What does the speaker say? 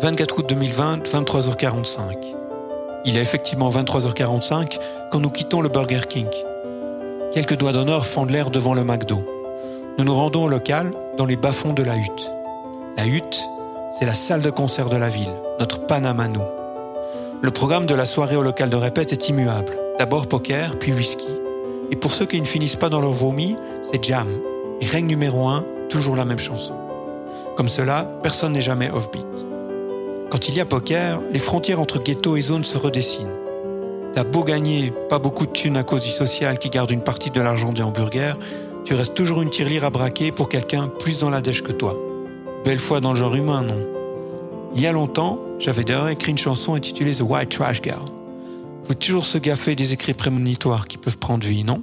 24 août 2020, 23h45. Il est effectivement 23h45 quand nous quittons le Burger King. Quelques doigts d'honneur fendent l'air devant le McDo. Nous nous rendons au local, dans les bas-fonds de la hutte. La hutte, c'est la salle de concert de la ville, notre Panama nous. Le programme de la soirée au local de répète est immuable. D'abord poker, puis whisky. Et pour ceux qui ne finissent pas dans leur vomi, c'est jam. Et règne numéro un, toujours la même chanson. Comme cela, personne n'est jamais offbeat. Quand il y a poker, les frontières entre ghetto et zone se redessinent. T'as beau gagner pas beaucoup de thunes à cause du social qui garde une partie de l'argent des hamburgers, tu restes toujours une tirelire à braquer pour quelqu'un plus dans la dèche que toi. Belle foi dans le genre humain, non? Il y a longtemps, j'avais d'ailleurs écrit une chanson intitulée The White Trash Girl. Faut toujours se gaffer des écrits prémonitoires qui peuvent prendre vie, non?